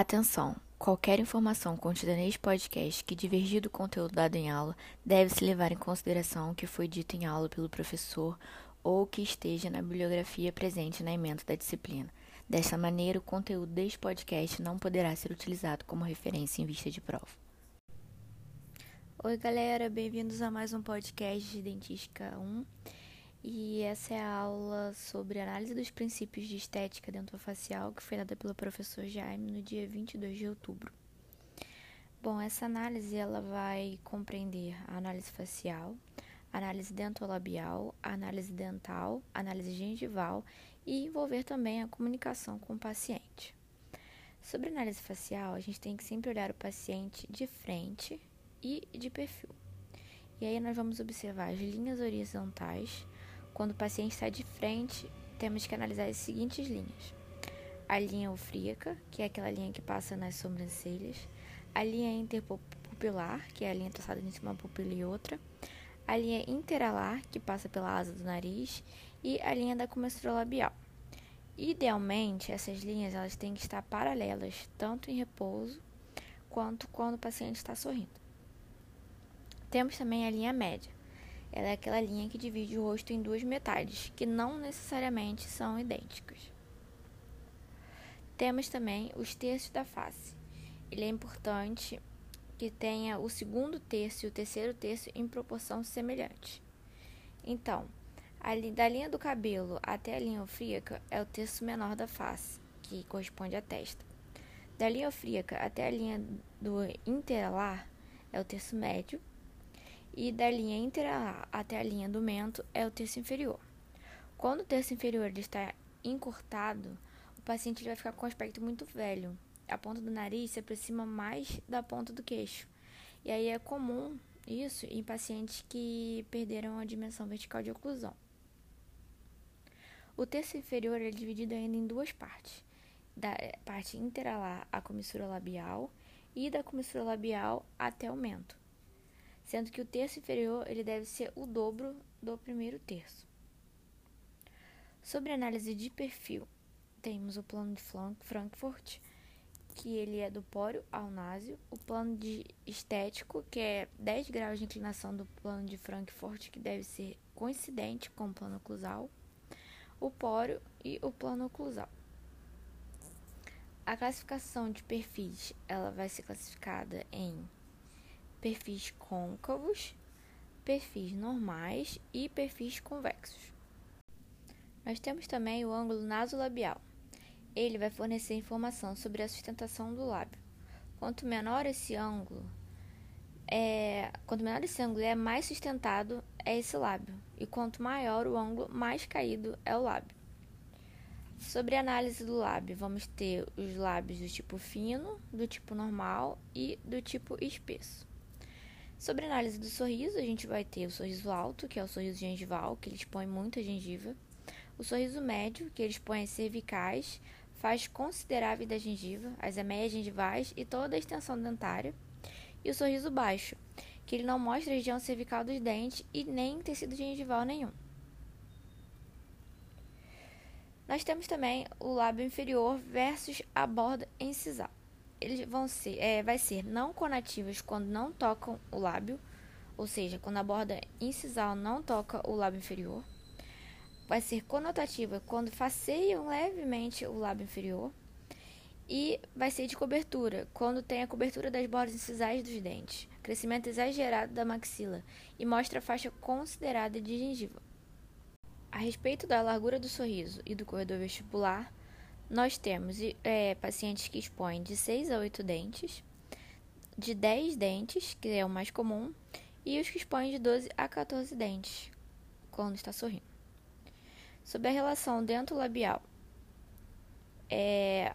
Atenção! Qualquer informação contida neste podcast que divergir do conteúdo dado em aula deve-se levar em consideração o que foi dito em aula pelo professor ou que esteja na bibliografia presente na emenda da disciplina. Desta maneira, o conteúdo deste podcast não poderá ser utilizado como referência em vista de prova. Oi, galera, bem-vindos a mais um podcast de Dentística 1. E essa é a aula sobre análise dos princípios de estética dentofacial que foi dada pelo professor Jaime no dia 22 de outubro. Bom, essa análise ela vai compreender a análise facial, análise dentolabial, análise dental, análise gengival e envolver também a comunicação com o paciente. Sobre análise facial, a gente tem que sempre olhar o paciente de frente e de perfil. E aí nós vamos observar as linhas horizontais, quando o paciente está de frente, temos que analisar as seguintes linhas: a linha austríaca, que é aquela linha que passa nas sobrancelhas, a linha interpupilar, que é a linha traçada entre uma pupila e outra, a linha interalar, que passa pela asa do nariz, e a linha da comissura labial. Idealmente, essas linhas elas têm que estar paralelas, tanto em repouso quanto quando o paciente está sorrindo. Temos também a linha média, ela é aquela linha que divide o rosto em duas metades, que não necessariamente são idênticas. Temos também os terços da face. Ele é importante que tenha o segundo terço e o terceiro terço em proporção semelhante. Então, da linha do cabelo até a linha austríaca é o terço menor da face, que corresponde à testa. Da linha austríaca até a linha do interalar é o terço médio e da linha intera até a linha do mento é o terço inferior. Quando o terço inferior está encurtado, o paciente vai ficar com um aspecto muito velho. A ponta do nariz se aproxima mais da ponta do queixo. E aí é comum isso em pacientes que perderam a dimensão vertical de oclusão. O terço inferior é dividido ainda em duas partes. Da parte interalar à comissura labial e da comissura labial até o mento sendo que o terço inferior ele deve ser o dobro do primeiro terço. Sobre análise de perfil, temos o plano de Frankfurt, que ele é do póreo ao násio, o plano de estético, que é 10 graus de inclinação do plano de Frankfurt, que deve ser coincidente com o plano oclusal, o póreo e o plano oclusal. A classificação de perfis, ela vai ser classificada em perfis côncavos, perfis normais e perfis convexos. Nós temos também o ângulo nasolabial. Ele vai fornecer informação sobre a sustentação do lábio. Quanto menor esse ângulo, é, quanto menor esse ângulo é, mais sustentado é esse lábio. E quanto maior o ângulo, mais caído é o lábio. Sobre a análise do lábio, vamos ter os lábios do tipo fino, do tipo normal e do tipo espesso. Sobre a análise do sorriso, a gente vai ter o sorriso alto, que é o sorriso gengival, que ele expõe muita gengiva. O sorriso médio, que ele expõe as cervicais, faz considerável da gengiva, as ameias gengivais e toda a extensão dentária. E o sorriso baixo, que ele não mostra a região cervical dos dentes e nem tecido gengival nenhum. Nós temos também o lábio inferior versus a borda incisal eles vão ser, é, vai ser não conativas quando não tocam o lábio, ou seja, quando a borda incisal não toca o lábio inferior. Vai ser conotativa quando faceiam levemente o lábio inferior. E vai ser de cobertura, quando tem a cobertura das bordas incisais dos dentes, crescimento exagerado da maxila e mostra faixa considerada de gengiva. A respeito da largura do sorriso e do corredor vestibular, nós temos é, pacientes que expõem de 6 a 8 dentes, de 10 dentes, que é o mais comum, e os que expõem de 12 a 14 dentes, quando está sorrindo. Sobre a relação dento-labial, é,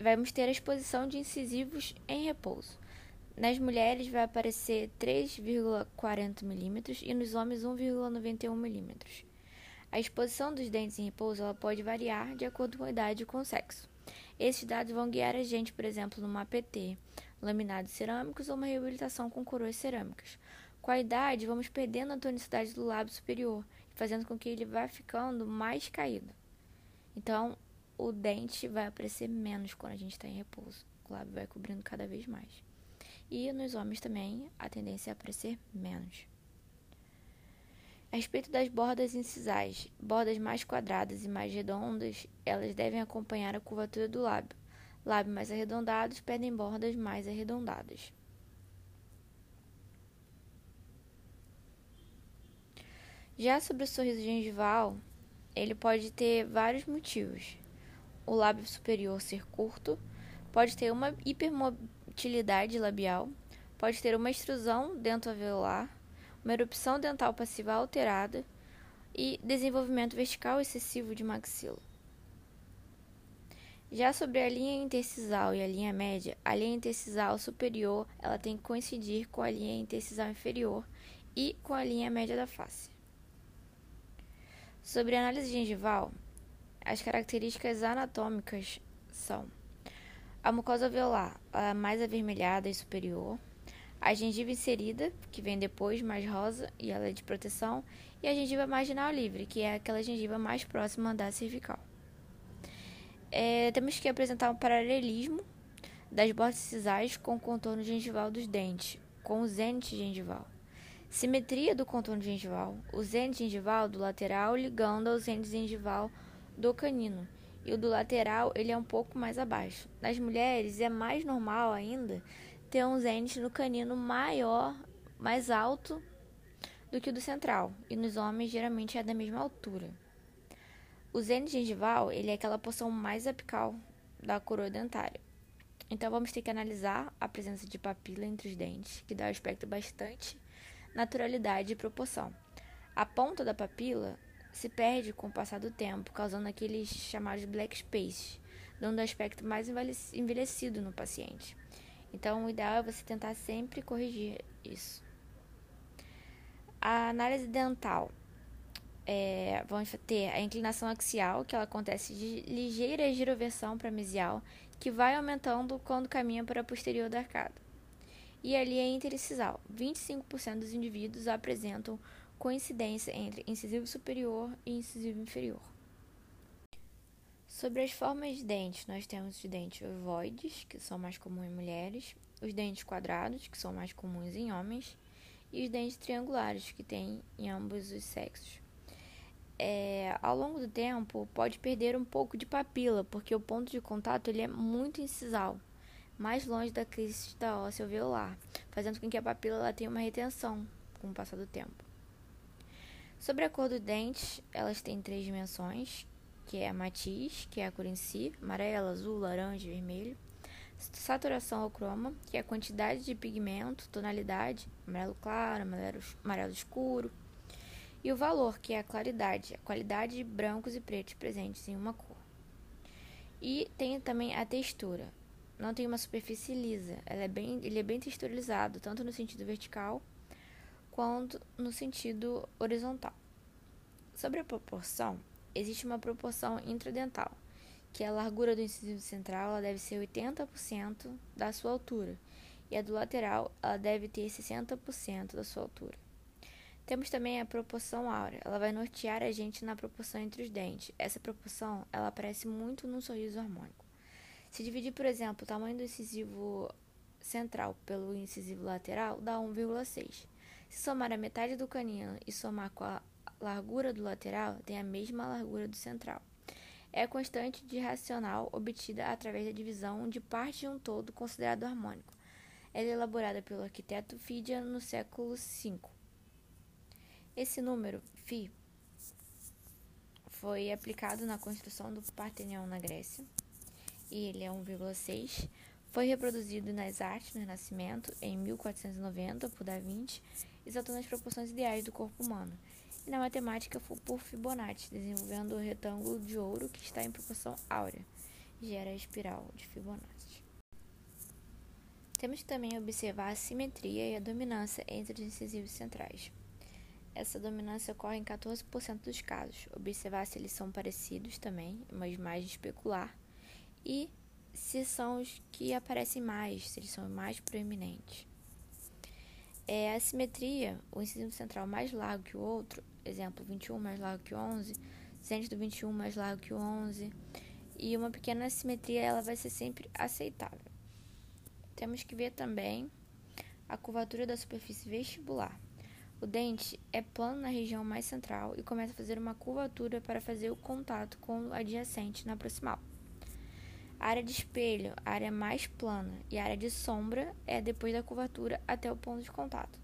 vamos ter a exposição de incisivos em repouso. Nas mulheres vai aparecer 3,40 milímetros e nos homens 1,91 milímetros. A exposição dos dentes em repouso ela pode variar de acordo com a idade e com o sexo. Esses dados vão guiar a gente, por exemplo, numa APT, laminados cerâmicos ou uma reabilitação com coroas cerâmicas. Com a idade, vamos perdendo a tonicidade do lábio superior, fazendo com que ele vá ficando mais caído. Então, o dente vai aparecer menos quando a gente está em repouso. O lábio vai cobrindo cada vez mais. E nos homens também a tendência é aparecer menos. A respeito das bordas incisais, bordas mais quadradas e mais redondas, elas devem acompanhar a curvatura do lábio. Lábios mais arredondados pedem bordas mais arredondadas. Já sobre o sorriso gengival, ele pode ter vários motivos. O lábio superior ser curto, pode ter uma hipermotilidade labial, pode ter uma extrusão dentoalveolar, uma erupção dental passiva alterada e desenvolvimento vertical excessivo de maxila. Já sobre a linha intercisal e a linha média, a linha intercisal superior ela tem que coincidir com a linha intercisal inferior e com a linha média da face. Sobre a análise gengival, as características anatômicas são a mucosa alveolar, mais avermelhada e superior, a gengiva inserida, que vem depois, mais rosa, e ela é de proteção, e a gengiva marginal livre, que é aquela gengiva mais próxima da cervical. É, temos que apresentar um paralelismo das bordas incisais com o contorno gengival dos dentes, com o zênite gengival. Simetria do contorno gengival. O zênite gengival do lateral ligando ao zênite gengival do canino. E o do lateral, ele é um pouco mais abaixo. Nas mulheres, é mais normal ainda ter um zênite no canino maior, mais alto do que o do central. E nos homens, geralmente, é da mesma altura. O zênite gengival, ele é aquela porção mais apical da coroa dentária. Então, vamos ter que analisar a presença de papila entre os dentes, que dá um aspecto bastante naturalidade e proporção. A ponta da papila se perde com o passar do tempo, causando aqueles chamados black spaces, dando um aspecto mais envelhecido no paciente. Então, o ideal é você tentar sempre corrigir isso. A análise dental. É, vamos ter a inclinação axial, que ela acontece de ligeira giroversão para mesial, que vai aumentando quando caminha para a posterior da arcada e a linha intercisal. 25% dos indivíduos apresentam coincidência entre incisivo superior e incisivo inferior. Sobre as formas de dentes, nós temos os dentes ovoides, que são mais comuns em mulheres, os dentes quadrados, que são mais comuns em homens, e os dentes triangulares, que tem em ambos os sexos. É, ao longo do tempo, pode perder um pouco de papila, porque o ponto de contato ele é muito incisal mais longe da crista óssea alveolar, fazendo com que a papila ela tenha uma retenção com o passar do tempo. Sobre a cor dos dentes, elas têm três dimensões, que é a matiz, que é a cor em si, amarelo, azul, laranja vermelho. Saturação ou croma, que é a quantidade de pigmento, tonalidade, amarelo claro, amarelo, amarelo escuro. E o valor, que é a claridade, a qualidade de brancos e pretos presentes em uma cor. E tem também a textura, não tem uma superfície lisa. Ela é bem, ele é bem texturizado, tanto no sentido vertical quanto no sentido horizontal. Sobre a proporção, existe uma proporção intradental, que é a largura do incisivo central deve ser 80% da sua altura, e a do lateral deve ter 60% da sua altura. Temos também a proporção áurea. Ela vai nortear a gente na proporção entre os dentes. Essa proporção ela aparece muito no sorriso harmônico. Se dividir, por exemplo, o tamanho do incisivo central pelo incisivo lateral, dá 1,6. Se somar a metade do canino e somar com a largura do lateral, tem a mesma largura do central. É a constante de racional obtida através da divisão de parte de um todo considerado harmônico. Ela é elaborada pelo arquiteto Fidia no século V. Esse número, Φ, foi aplicado na construção do Partenão na Grécia e ele é 1,6. Foi reproduzido nas artes no Renascimento em 1490 por Da Vinci, exaltando as proporções ideais do corpo humano. E na matemática por Fibonacci, desenvolvendo o retângulo de ouro que está em proporção áurea, gera a espiral de Fibonacci. Temos que também observar a simetria e a dominância entre os incisivos centrais. Essa dominância ocorre em 14% dos casos. Observar se eles são parecidos também, mas mais especular e se são os que aparecem mais, se eles são mais proeminentes. É, a simetria, o incisivo central mais largo que o outro, exemplo, 21 mais largo que o 11, centro do 21 mais largo que o 11, e uma pequena assimetria ela vai ser sempre aceitável. Temos que ver também a curvatura da superfície vestibular. O dente é plano na região mais central e começa a fazer uma curvatura para fazer o contato com o adjacente na proximal. A área de espelho, a área mais plana, e a área de sombra é depois da curvatura até o ponto de contato.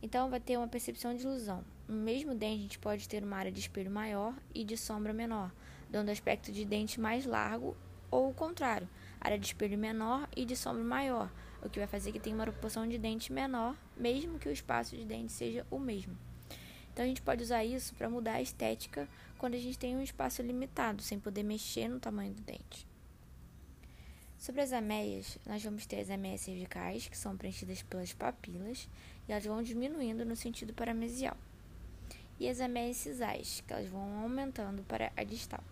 Então, vai ter uma percepção de ilusão. No mesmo dente, a gente pode ter uma área de espelho maior e de sombra menor, dando aspecto de dente mais largo, ou o contrário, área de espelho menor e de sombra maior, o que vai fazer que tenha uma proporção de dente menor, mesmo que o espaço de dente seja o mesmo. Então, a gente pode usar isso para mudar a estética quando a gente tem um espaço limitado, sem poder mexer no tamanho do dente. Sobre as ameias, nós vamos ter as ameias cervicais, que são preenchidas pelas papilas, e elas vão diminuindo no sentido paramesial. E as ameias cisais, que elas vão aumentando para a distal.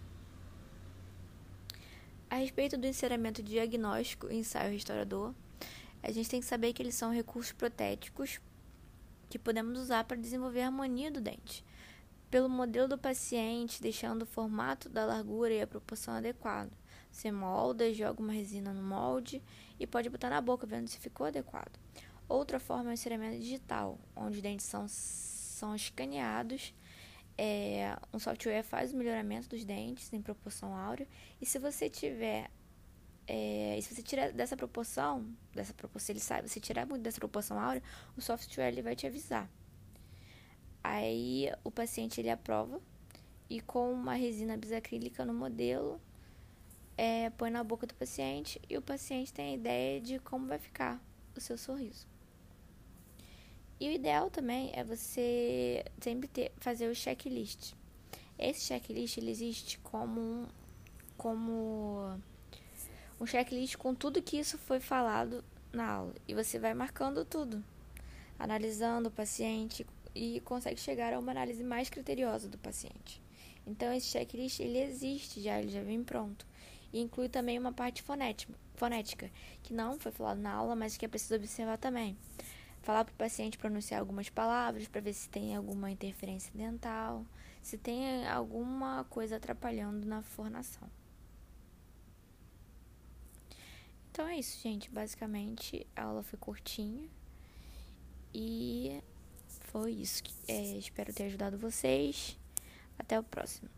A respeito do enceramento diagnóstico e ensaio restaurador, a gente tem que saber que eles são recursos protéticos que podemos usar para desenvolver a harmonia do dente, pelo modelo do paciente, deixando o formato da largura e a proporção adequado. Você molda, joga uma resina no molde e pode botar na boca, vendo se ficou adequado. Outra forma é o enceramento digital, onde os dentes são, são escaneados. É, um software faz o melhoramento dos dentes em proporção áurea. E se você tiver. É, se você tirar dessa proporção, dessa proporção, ele sabe, se tirar muito dessa proporção áurea, o software ele vai te avisar. Aí o paciente ele aprova e com uma resina bisacrílica no modelo é, põe na boca do paciente e o paciente tem a ideia de como vai ficar o seu sorriso. E o ideal também é você sempre ter, fazer o checklist. Esse checklist ele existe como um, como um checklist com tudo que isso foi falado na aula. E você vai marcando tudo, analisando o paciente e consegue chegar a uma análise mais criteriosa do paciente. Então esse checklist ele existe já, ele já vem pronto. E inclui também uma parte fonética, fonética, que não foi falado na aula, mas que é preciso observar também. Falar para o paciente pronunciar algumas palavras para ver se tem alguma interferência dental, se tem alguma coisa atrapalhando na fornação. Então é isso, gente. Basicamente, a aula foi curtinha. E foi isso. É, espero ter ajudado vocês. Até o próximo.